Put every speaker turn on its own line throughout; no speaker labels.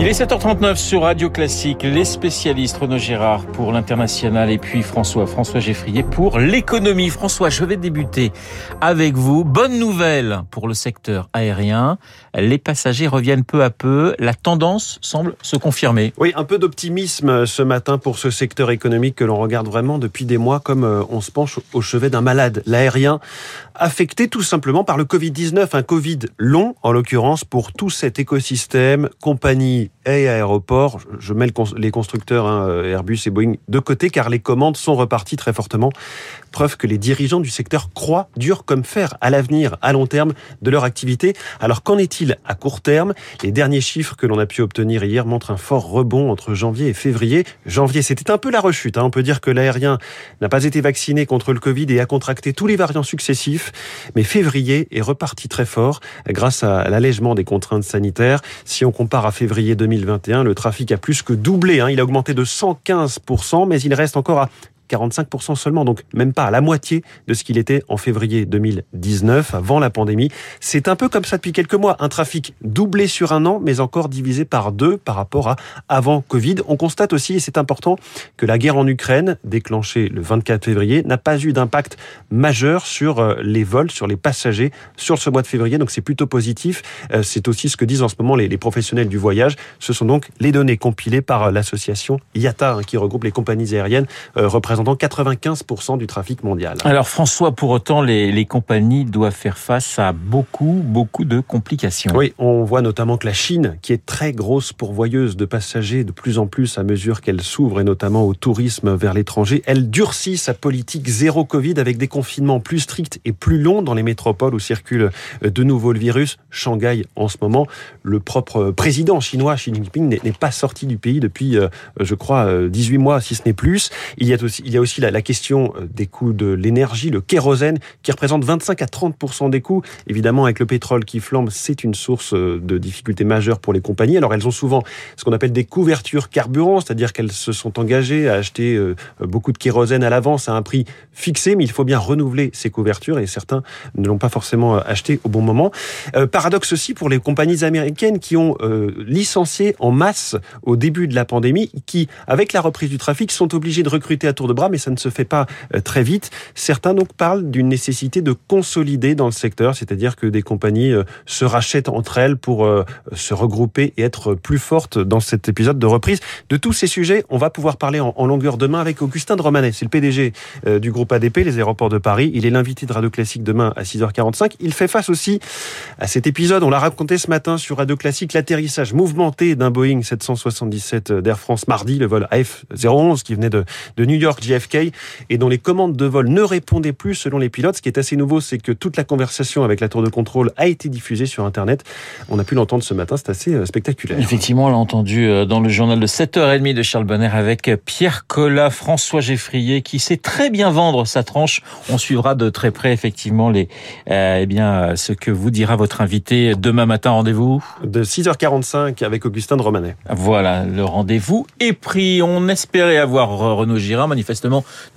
Il est 7h39 sur Radio Classique, les spécialistes Renaud Gérard pour l'international et puis François, François Geffrier pour l'économie. François, je vais débuter avec vous. Bonne nouvelle pour le secteur aérien. Les passagers reviennent peu à peu. La tendance semble se confirmer.
Oui, un peu d'optimisme ce matin pour ce secteur économique que l'on regarde vraiment depuis des mois comme euh, on se penche au chevet d'un malade. L'aérien affecté tout simplement par le Covid-19, un Covid long en l'occurrence pour tout cet écosystème, compagnie et aéroport. Je mets les constructeurs hein, Airbus et Boeing de côté car les commandes sont reparties très fortement. Preuve que les dirigeants du secteur croient dur comme fer à l'avenir, à long terme de leur activité. Alors qu'en est-il à court terme? Les derniers chiffres que l'on a pu obtenir hier montrent un fort rebond entre janvier et février. Janvier, c'était un peu la rechute. Hein. On peut dire que l'aérien n'a pas été vacciné contre le Covid et a contracté tous les variants successifs. Mais février est reparti très fort grâce à l'allègement des contraintes sanitaires. Si on compare à février 2021, le trafic a plus que doublé. Hein. Il a augmenté de 115%, mais il reste encore à 45% seulement, donc même pas à la moitié de ce qu'il était en février 2019, avant la pandémie. C'est un peu comme ça depuis quelques mois, un trafic doublé sur un an, mais encore divisé par deux par rapport à avant Covid. On constate aussi, et c'est important, que la guerre en Ukraine, déclenchée le 24 février, n'a pas eu d'impact majeur sur euh, les vols, sur les passagers, sur ce mois de février, donc c'est plutôt positif. Euh, c'est aussi ce que disent en ce moment les, professionnels du voyage. Ce sont donc les données compilées par euh, l'association IATA, hein, qui regroupe les compagnies aériennes représentant représentant 95% du trafic mondial.
Alors François, pour autant, les, les, compagnies doivent faire face à beaucoup, beaucoup de complications.
Oui, on voit notamment que la Chine, qui est très grosse pourvoyeuse de passagers de plus en plus à mesure qu'elle s'ouvre, et notamment au tourisme vers l'étranger, elle durcit sa politique zéro Covid avec des confinements plus stricts et plus longs dans les métropoles où circule de nouveau le virus. Shanghai en ce moment, le propre président chinois, Xi Jinping, n'est pas sorti du pays depuis, euh, je crois, 18 mois, si ce n'est plus. Il y a aussi il y a aussi la, question euh, des coûts de l'énergie, le kérosène, qui représente 25 à 30 des coûts. Évidemment, avec le pétrole qui flambe, c'est une source euh, de difficultés majeures pour les compagnies. Alors, elles ont souvent ce qu'on appelle des couvertures carburant, c'est-à-dire qu'elles se sont engagées à acheter euh, beaucoup de kérosène à l'avance à un prix fixé, mais il faut bien renouveler ces couvertures et certains ne l'ont pas forcément acheté au bon moment. paradoxe aussi pour les compagnies américaines qui ont licencié en masse au début de la pandémie, qui, avec la reprise du trafic, sont obligés de recruter à tour de bras, mais ça ne se fait pas euh, très vite. Certains donc parlent d'une nécessité de consolider dans le secteur, c'est-à-dire que des compagnies euh, se rachètent entre elles pour euh, se regrouper et être plus fortes dans cet épisode de reprise. De tous ces sujets, on va pouvoir parler en, longueur demain avec Augustin de Romanet. C'est le PDG du groupe ADP, les aéroports de Paris. Il est l'invité de Radio Classique demain à 6h45. Il fait face aussi à cet épisode, on l'a raconté ce matin sur Radio Classique, l'atterrissage mouvementé d'un Boeing 777 d'Air France mardi, le vol AF011 qui venait de, de New York JFK et dont les commandes de vol ne répondaient plus selon les pilotes. Ce qui est assez nouveau, c'est que toute la conversation avec la tour de contrôle a été diffusée sur Internet. On a pu l'entendre ce matin, c'est assez euh, spectaculaire.
Effectivement, on l'a entendu euh, dans le journal de 7h30 de Charles Bonner avec Pierre Collat, François Geffrier, qui sait très bien vendre sa tranche. On suivra de très près effectivement les, euh, eh bien, ce que vous dira votre invité demain matin. Rendez-vous
de 6h45 avec Augustin de Romanet.
Voilà, le rendez-vous est pris. On espérait avoir Renaud Girard, manifestement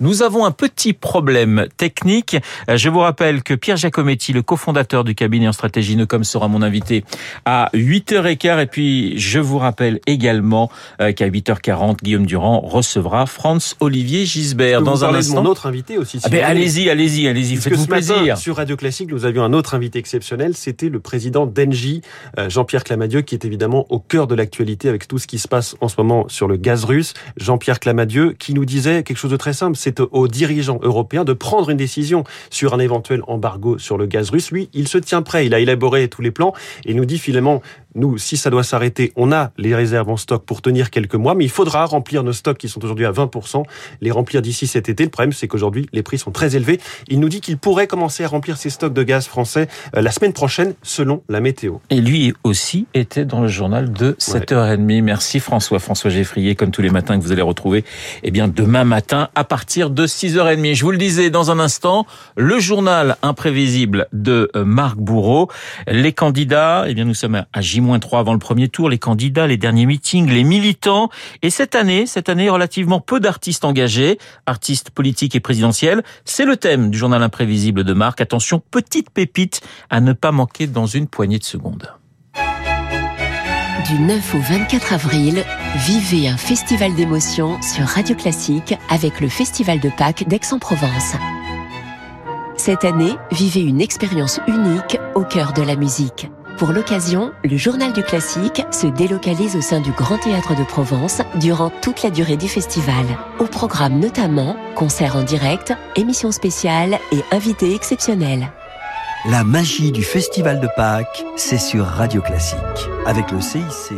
nous avons un petit problème technique. Euh, je vous rappelle que Pierre Giacometti, le cofondateur du cabinet en stratégie Nocom, sera mon invité à 8h15. Et puis, je vous rappelle également euh, qu'à 8h40, Guillaume Durand recevra Franz Olivier Gisbert.
Dans un instant. mon autre invité aussi.
Ah ben, allez-y, allez-y, allez-y. Faites-vous plaisir.
sur Radio Classique, nous avions un autre invité exceptionnel. C'était le président d'Engie, euh, Jean-Pierre Clamadieu, qui est évidemment au cœur de l'actualité avec tout ce qui se passe en ce moment sur le gaz russe. Jean-Pierre Clamadieu, qui nous disait quelque chose de très simple, c'est aux dirigeants européens de prendre une décision sur un éventuel embargo sur le gaz russe. Lui, il se tient prêt, il a élaboré tous les plans et nous dit finalement, nous, si ça doit s'arrêter, on a les réserves en stock pour tenir quelques mois, mais il faudra remplir nos stocks qui sont aujourd'hui à 20%, les remplir d'ici cet été. Le problème, c'est qu'aujourd'hui, les prix sont très élevés. Il nous dit qu'il pourrait commencer à remplir ses stocks de gaz français euh, la semaine prochaine, selon la météo.
Et lui aussi était dans le journal de 7h30. Ouais. Merci François. François Geffrier, comme tous les matins que vous allez retrouver, eh bien, demain matin à partir de 6h30. Je vous le disais dans un instant, le journal imprévisible de euh, Marc Bourreau. Les candidats, eh bien, nous sommes à Gim moins 3 avant le premier tour, les candidats, les derniers meetings, les militants. Et cette année, cette année, relativement peu d'artistes engagés, artistes politiques et présidentiels. C'est le thème du journal imprévisible de Marc. Attention, petite pépite à ne pas manquer dans une poignée de secondes.
Du 9 au 24 avril, vivez un festival d'émotions sur Radio Classique avec le Festival de Pâques d'Aix-en-Provence. Cette année, vivez une expérience unique au cœur de la musique. Pour l'occasion, le Journal du Classique se délocalise au sein du Grand Théâtre de Provence durant toute la durée du festival. Au programme notamment concerts en direct, émissions spéciales et invités exceptionnels.
La magie du Festival de Pâques, c'est sur Radio Classique, avec le CIC.